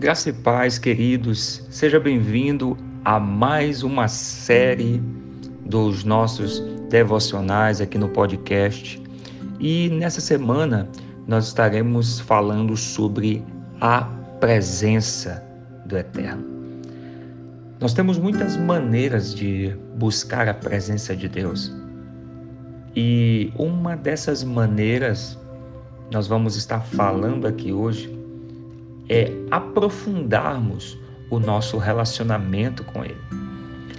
Graça e paz, queridos. Seja bem-vindo a mais uma série dos nossos devocionais aqui no podcast. E nessa semana nós estaremos falando sobre a presença do Eterno. Nós temos muitas maneiras de buscar a presença de Deus. E uma dessas maneiras nós vamos estar falando aqui hoje é aprofundarmos o nosso relacionamento com Ele.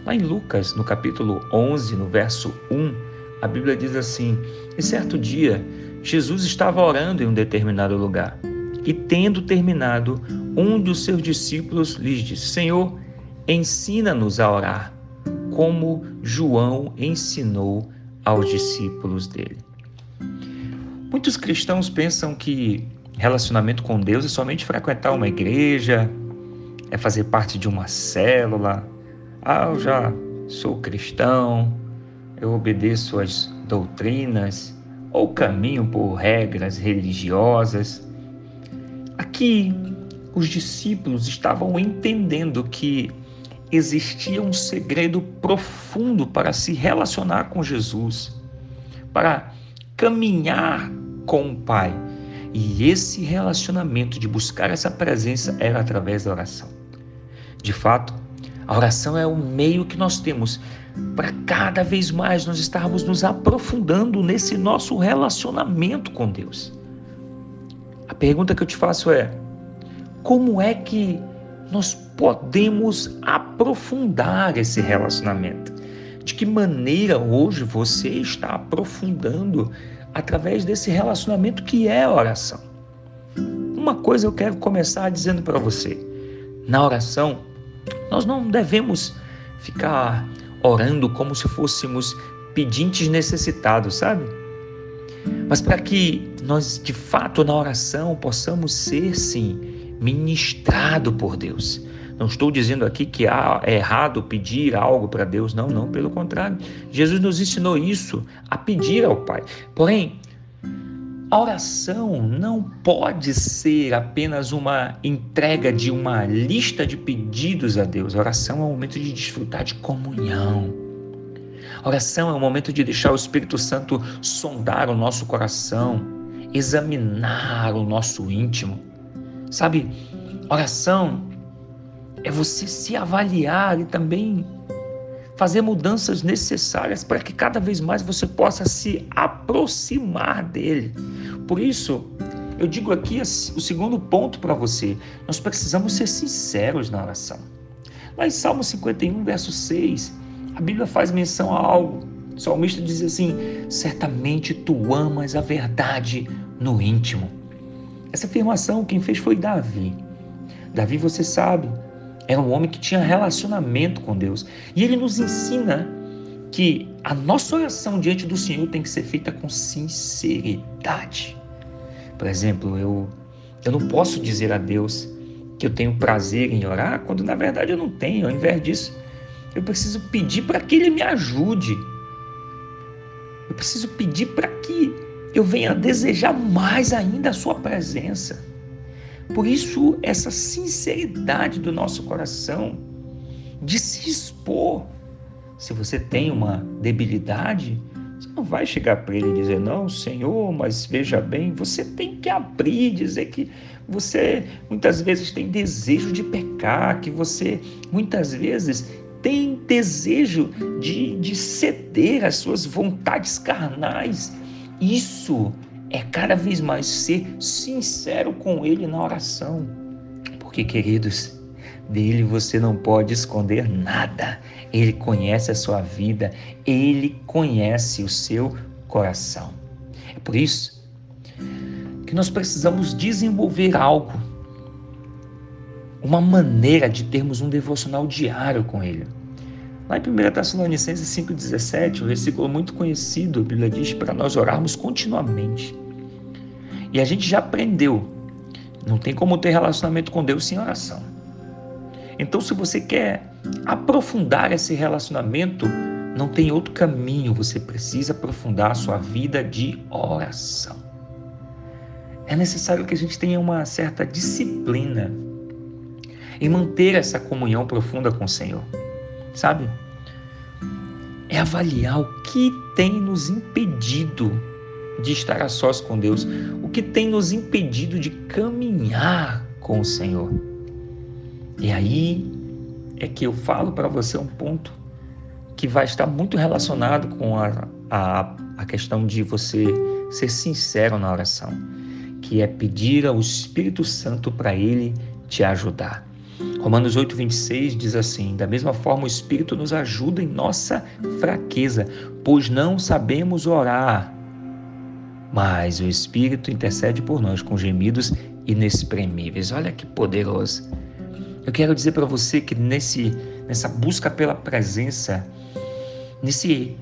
Lá em Lucas, no capítulo 11, no verso 1, a Bíblia diz assim: E certo dia, Jesus estava orando em um determinado lugar. E tendo terminado, um dos seus discípulos lhes disse: Senhor, ensina-nos a orar, como João ensinou aos discípulos dele. Muitos cristãos pensam que Relacionamento com Deus é somente frequentar uma igreja, é fazer parte de uma célula. Ah, eu já sou cristão, eu obedeço às doutrinas ou caminho por regras religiosas. Aqui, os discípulos estavam entendendo que existia um segredo profundo para se relacionar com Jesus, para caminhar com o Pai e esse relacionamento de buscar essa presença era através da oração. De fato, a oração é o meio que nós temos para cada vez mais nós estarmos nos aprofundando nesse nosso relacionamento com Deus. A pergunta que eu te faço é: como é que nós podemos aprofundar esse relacionamento? De que maneira hoje você está aprofundando através desse relacionamento que é a oração. Uma coisa eu quero começar dizendo para você: na oração, nós não devemos ficar orando como se fôssemos pedintes necessitados, sabe? Mas para que nós, de fato, na oração, possamos ser, sim, ministrado por Deus. Não estou dizendo aqui que é errado pedir algo para Deus, não, não, pelo contrário. Jesus nos ensinou isso, a pedir ao Pai. Porém, a oração não pode ser apenas uma entrega de uma lista de pedidos a Deus. A oração é um momento de desfrutar de comunhão. A oração é um momento de deixar o Espírito Santo sondar o nosso coração, examinar o nosso íntimo. Sabe, oração é você se avaliar e também fazer mudanças necessárias para que cada vez mais você possa se aproximar dele. Por isso, eu digo aqui o segundo ponto para você: nós precisamos ser sinceros na oração. Lá em Salmo 51, verso 6, a Bíblia faz menção a algo. O salmista diz assim: Certamente tu amas a verdade no íntimo. Essa afirmação quem fez foi Davi. Davi, você sabe, era um homem que tinha relacionamento com Deus. E ele nos ensina que a nossa oração diante do Senhor tem que ser feita com sinceridade. Por exemplo, eu, eu não posso dizer a Deus que eu tenho prazer em orar quando na verdade eu não tenho. Ao invés disso, eu preciso pedir para que Ele me ajude. Eu preciso pedir para que eu venha desejar mais ainda a Sua presença. Por isso, essa sinceridade do nosso coração de se expor. Se você tem uma debilidade, você não vai chegar para ele e dizer, não, Senhor, mas veja bem, você tem que abrir, dizer que você muitas vezes tem desejo de pecar, que você muitas vezes tem desejo de, de ceder às suas vontades carnais. Isso é cada vez mais ser sincero com Ele na oração. Porque, queridos, dele você não pode esconder nada. Ele conhece a sua vida, ele conhece o seu coração. É por isso que nós precisamos desenvolver algo, uma maneira de termos um devocional diário com ele. Lá em 1 Tessalonicenses 5,17, um versículo muito conhecido, a Bíblia diz para nós orarmos continuamente. E a gente já aprendeu, não tem como ter relacionamento com Deus sem oração. Então, se você quer aprofundar esse relacionamento, não tem outro caminho, você precisa aprofundar a sua vida de oração. É necessário que a gente tenha uma certa disciplina em manter essa comunhão profunda com o Senhor. Sabe? É avaliar o que tem nos impedido de estar a sós com Deus, o que tem nos impedido de caminhar com o Senhor. E aí é que eu falo para você um ponto que vai estar muito relacionado com a, a, a questão de você ser sincero na oração, que é pedir ao Espírito Santo para ele te ajudar. Romanos 8, 26 diz assim: Da mesma forma, o Espírito nos ajuda em nossa fraqueza, pois não sabemos orar. Mas o Espírito intercede por nós com gemidos inexprimíveis. Olha que poderoso. Eu quero dizer para você que nesse, nessa busca pela presença, nesse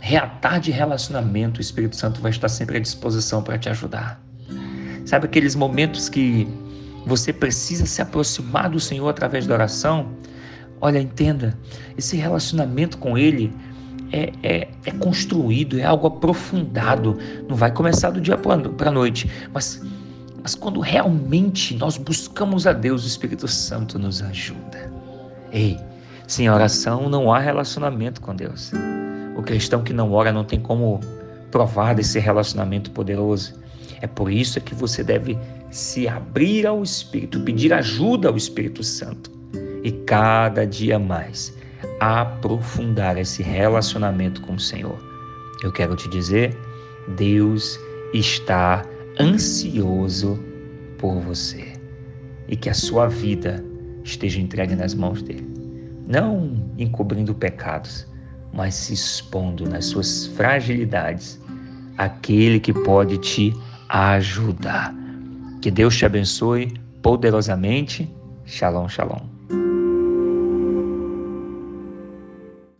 reatar de relacionamento, o Espírito Santo vai estar sempre à disposição para te ajudar. Sabe aqueles momentos que você precisa se aproximar do Senhor através da oração? Olha, entenda, esse relacionamento com Ele é, é, é construído, é algo aprofundado. Não vai começar do dia para a noite, mas, mas quando realmente nós buscamos a Deus, o Espírito Santo nos ajuda. Ei, sem oração não há relacionamento com Deus. O cristão que não ora não tem como provar desse relacionamento poderoso. É por isso que você deve se abrir ao Espírito, pedir ajuda ao Espírito Santo e cada dia mais aprofundar esse relacionamento com o Senhor. Eu quero te dizer, Deus está ansioso por você e que a sua vida esteja entregue nas mãos dele. Não encobrindo pecados, mas se expondo nas suas fragilidades, aquele que pode te ajudar. Que Deus te abençoe poderosamente. Shalom, shalom.